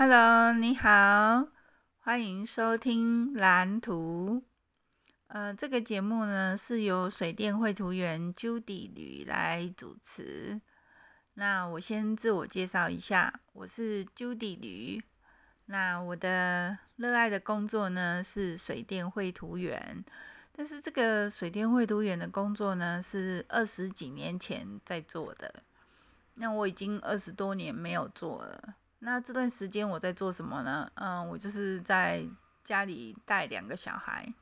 Hello，你好，欢迎收听蓝图。呃，这个节目呢是由水电绘图员 Judy 吕来主持。那我先自我介绍一下，我是 Judy 吕。那我的热爱的工作呢是水电绘图员，但是这个水电绘图员的工作呢是二十几年前在做的。那我已经二十多年没有做了。那这段时间我在做什么呢？嗯，我就是在家里带两个小孩。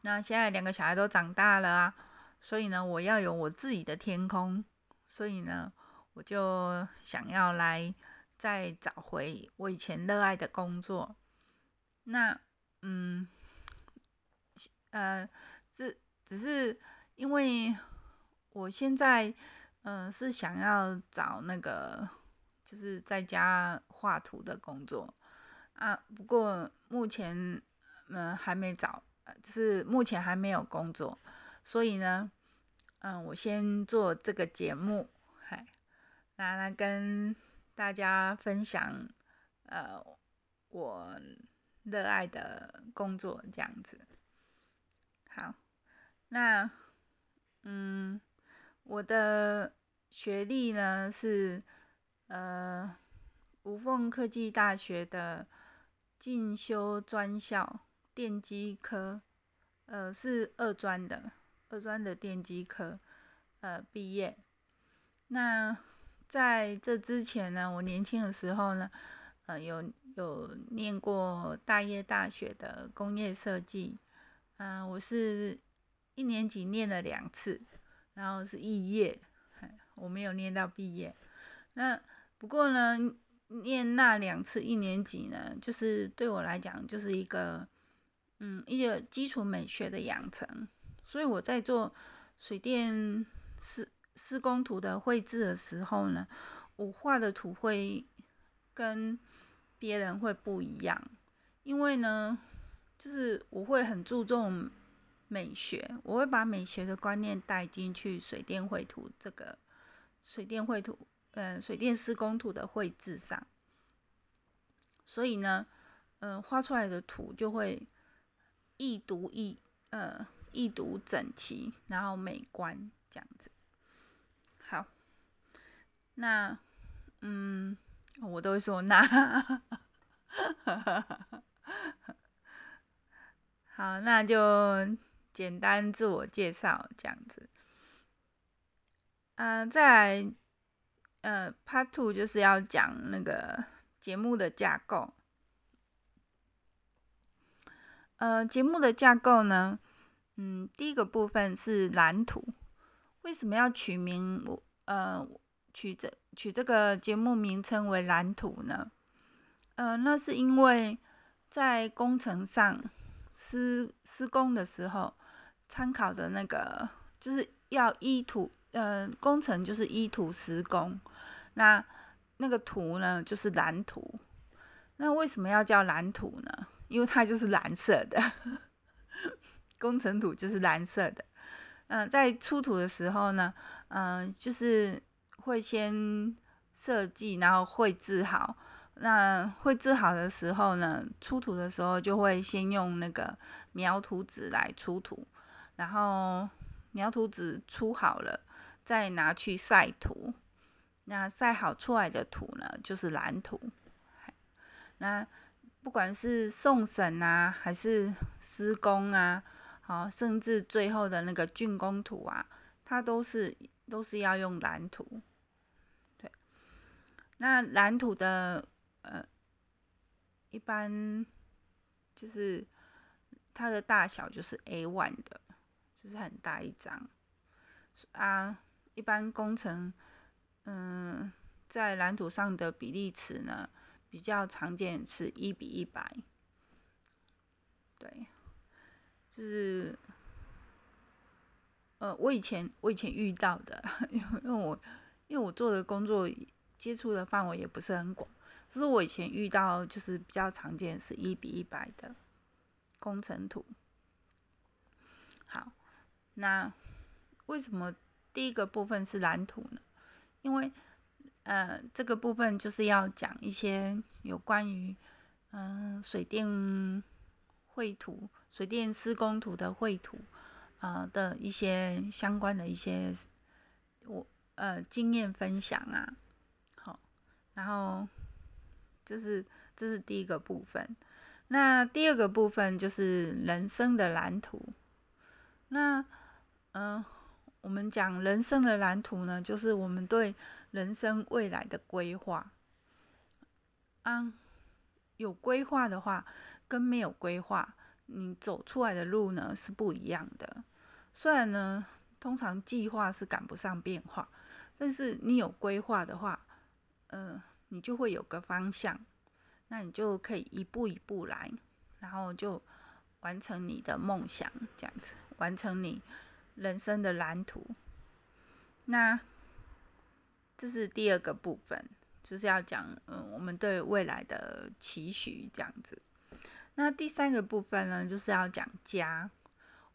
那现在两个小孩都长大了啊，所以呢，我要有我自己的天空。所以呢，我就想要来再找回我以前热爱的工作。那，嗯，呃，只只是因为我现在，嗯，是想要找那个。就是在家画图的工作啊，不过目前嗯、还没找，就是目前还没有工作，所以呢，嗯，我先做这个节目，嗨，拿来跟大家分享呃我热爱的工作这样子。好，那嗯，我的学历呢是。呃，无缝科技大学的进修专校电机科，呃，是二专的，二专的电机科，呃，毕业。那在这之前呢，我年轻的时候呢，呃，有有念过大业大学的工业设计，嗯、我是一年级念了两次，然后是肄业，我没有念到毕业。那不过呢，念那两次一年级呢，就是对我来讲就是一个，嗯，一个基础美学的养成。所以我在做水电施施工图的绘制的时候呢，我画的图会跟别人会不一样，因为呢，就是我会很注重美学，我会把美学的观念带进去水电绘图这个水电绘图。嗯，水电施工图的绘制上，所以呢，嗯，画出来的图就会易读易，呃，易读整齐，然后美观这样子。好，那，嗯，我都会说那，好，那就简单自我介绍这样子。嗯、呃，再来。呃，Part Two 就是要讲那个节目的架构。呃，节目的架构呢，嗯，第一个部分是蓝图。为什么要取名我呃取这取这个节目名称为蓝图呢？呃，那是因为在工程上施施工的时候，参考的那个就是要依图。呃，工程就是依图施工，那那个图呢，就是蓝图。那为什么要叫蓝图呢？因为它就是蓝色的，工程图就是蓝色的。嗯、在出图的时候呢，嗯、就是会先设计，然后绘制好。那绘制好的时候呢，出图的时候就会先用那个描图纸来出图，然后描图纸出好了。再拿去晒图，那晒好出来的图呢，就是蓝图。那不管是送审啊，还是施工啊，好，甚至最后的那个竣工图啊，它都是都是要用蓝图。对，那蓝图的呃，一般就是它的大小就是 A1 的，就是很大一张啊。一般工程，嗯，在蓝图上的比例尺呢，比较常见是一比一百。对，就是，呃，我以前我以前遇到的，因为因为我因为我做的工作接触的范围也不是很广，就是我以前遇到就是比较常见是一比一百的工程图。好，那为什么？第一个部分是蓝图呢，因为呃，这个部分就是要讲一些有关于嗯、水电绘图、水电施工图的绘图呃的一些相关的一些我呃经验分享啊。好，然后这是这是第一个部分。那第二个部分就是人生的蓝图。那嗯、我们讲人生的蓝图呢，就是我们对人生未来的规划。啊，有规划的话，跟没有规划，你走出来的路呢是不一样的。虽然呢，通常计划是赶不上变化，但是你有规划的话，嗯、你就会有个方向。那你就可以一步一步来，然后就完成你的梦想，这样子完成你人生的蓝图。那这是第二个部分，就是要讲嗯，我们对未来的期许这样子。那第三个部分呢，就是要讲家，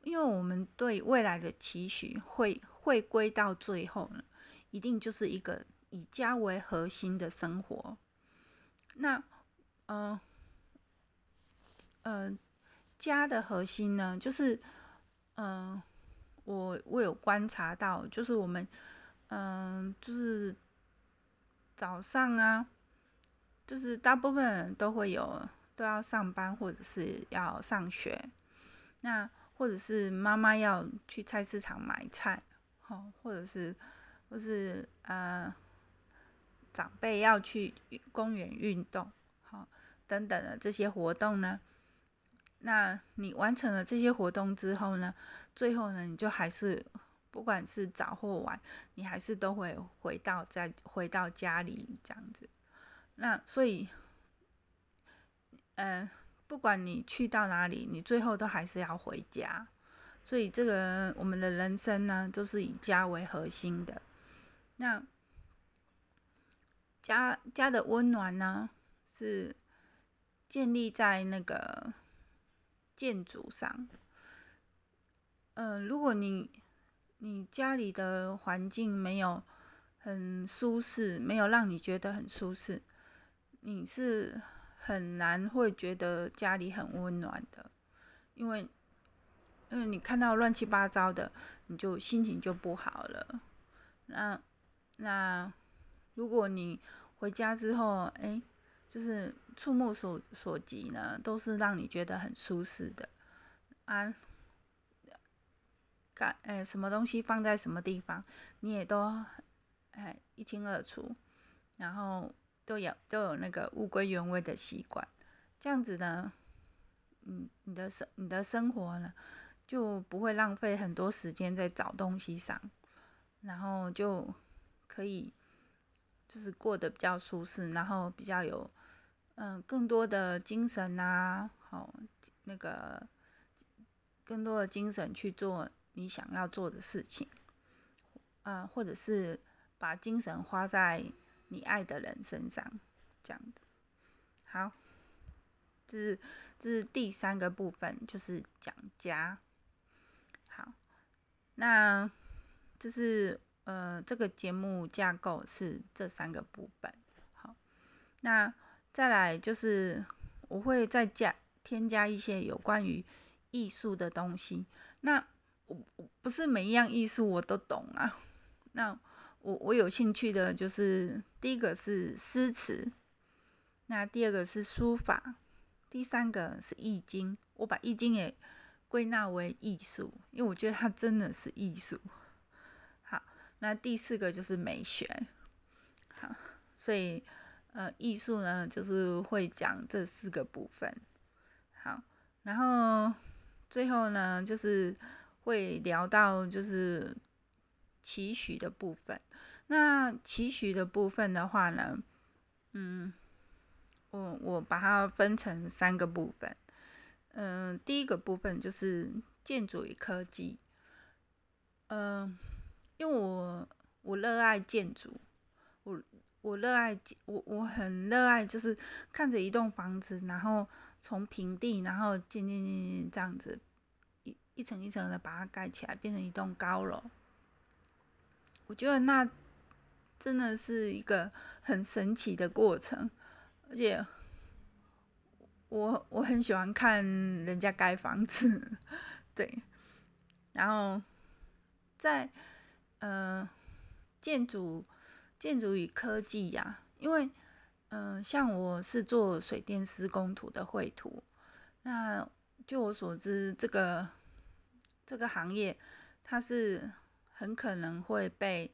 因为我们对未来的期许会会归到最后呢，一定就是一个以家为核心的生活。那嗯，呃，家的核心呢，就是，嗯、我我有观察到，就是我们，嗯、就是早上啊，就是大部分人都会有都要上班或者是要上学，那或者是妈妈要去菜市场买菜，哦，或者是或是呃，长辈要去公园运动。等等的这些活动呢，那你完成了这些活动之后呢，最后呢，你就还是不管是早或晚，你还是都会回到再回到家里这样子。那所以，嗯、呃，不管你去到哪里，你最后都还是要回家。所以这个我们的人生呢，都是以家为核心的。那家家的温暖呢，是。建立在那个建筑上，嗯、如果你你家里的环境没有很舒适，没有让你觉得很舒适，你是很难会觉得家里很温暖的，因为因为你看到乱七八糟的，你就心情就不好了。那那如果你回家之后，哎。就是触目所所及呢，都是让你觉得很舒适的啊。干哎，什么东西放在什么地方，你也都哎一清二楚，然后都有都有那个物归原位的习惯，这样子呢，嗯，你的生你的生活呢就不会浪费很多时间在找东西上，然后就可以就是过得比较舒适，然后比较有。嗯，更多的精神啊，好，那个更多的精神去做你想要做的事情，嗯，或者是把精神花在你爱的人身上，这样子。好，这是这是第三个部分，就是讲家。好，那这是呃，这个节目架构是这三个部分。好，那。再来就是我会再加添加一些有关于艺术的东西。那我不是每一样艺术我都懂啊。那我我有兴趣的就是第一个是诗词，那第二个是书法，第三个是易经。我把易经也归纳为艺术，因为我觉得它真的是艺术。好，那第四个就是美学。好，所以。呃，艺术呢，就是会讲这四个部分。好，然后最后呢，就是会聊到就是期许的部分。那期许的部分的话呢，嗯，我我把它分成三个部分。嗯、第一个部分就是建筑与科技。嗯、因为我我热爱建筑，我。我热爱建我我很热爱，就是看着一栋房子，然后从平地，然后渐渐渐渐这样子一层一层的把它盖起来，变成一栋高楼。我觉得那真的是一个很神奇的过程，而且我我很喜欢看人家盖房子，对，然后在呃建筑建筑与科技呀、因为嗯、像我是做水电施工图的绘图，那据我所知，这个这个行业它是很可能会被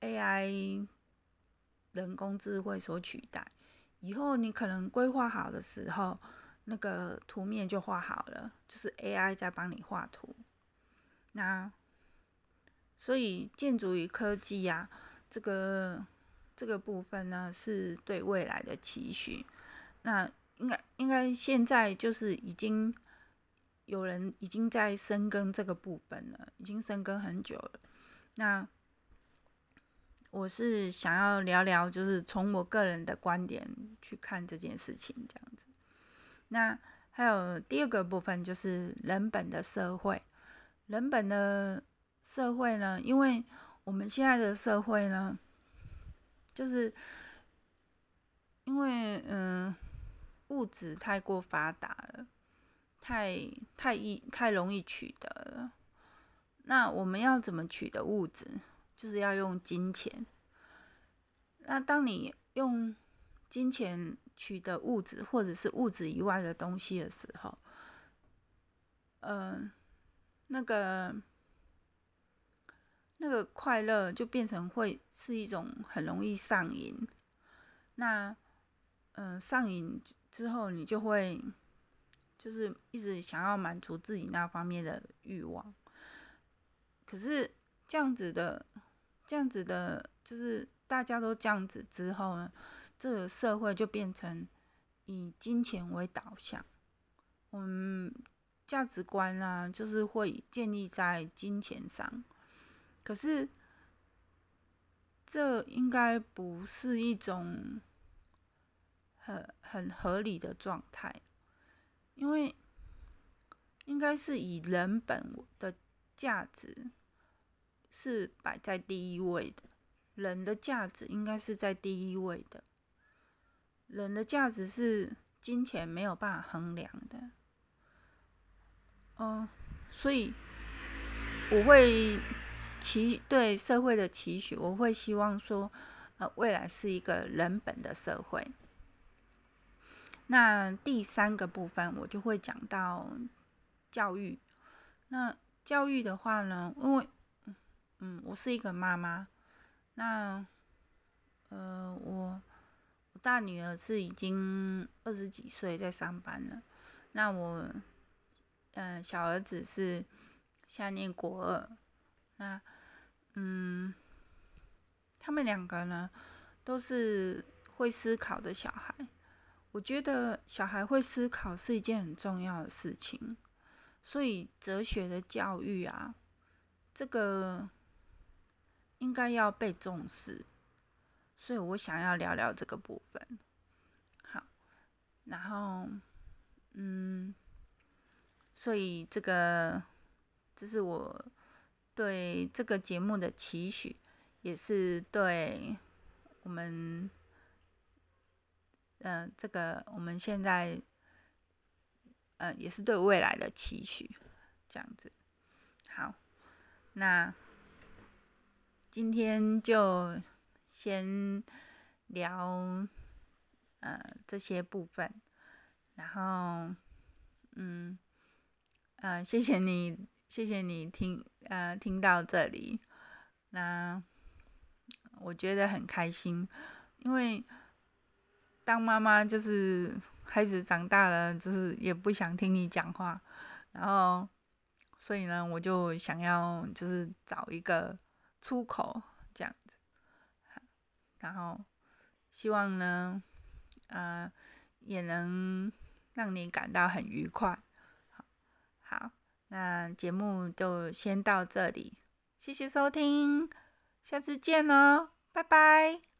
AI 人工智慧所取代，以后你可能规划好的时候，那个图面就画好了，就是 AI 在帮你画图。那所以建筑与科技呀、啊，这个这个部分呢，是对未来的期许。那应该应该现在就是已经有人已经在深耕这个部分了，已经深耕很久了。那我是想要聊聊，就是从我个人的观点去看这件事情，这样子。那还有第二个部分，就是人本的社会。人本的社会呢，因为我们现在的社会呢，就是因为嗯，物质太过发达了，太太易太容易取得了。那我们要怎么取得物质？就是要用金钱。那当你用金钱取得物质，或者是物质以外的东西的时候，嗯、那个那个快乐就变成会是一种很容易上瘾。那嗯、上瘾之后，你就会就是一直想要满足自己那方面的欲望。可是这样子的。这样子的，就是大家都这样子之后呢，这个社会就变成以金钱为导向，嗯，价值观啊，就是会建立在金钱上。可是，这应该不是一种很很合理的状态，因为应该是以人本的价值。是摆在第一位的，人的价值应该是在第一位的，人的价值是金钱没有办法衡量的。嗯，所以我会期对社会的期许，我会希望说，呃，未来是一个人本的社会。那第三个部分，我就会讲到教育。那教育的话呢，因为嗯，我是一个妈妈。那，呃，我我大女儿是已经二十几岁在上班了。那我，嗯、呃，小儿子是下念国二。那，嗯，他们两个呢，都是会思考的小孩。我觉得小孩会思考是一件很重要的事情。所以哲学的教育啊，这个。应该要被重视，所以我想要聊聊这个部分。好，然后，嗯，所以这个这是我对这个节目的期许，也是对我们，嗯、这个我们现在，呃，也是对未来的期许，这样子。好，那。今天就先聊呃这些部分，然后嗯呃谢谢你谢谢你听呃听到这里，那我觉得很开心，因为当妈妈就是孩子长大了，就是也不想听你讲话，然后所以呢，我就想要就是找一个。出口这样子，然后希望呢，呃，也能让你感到很愉快。好，好，那节目就先到这里，谢谢收听，下次见哦，拜拜。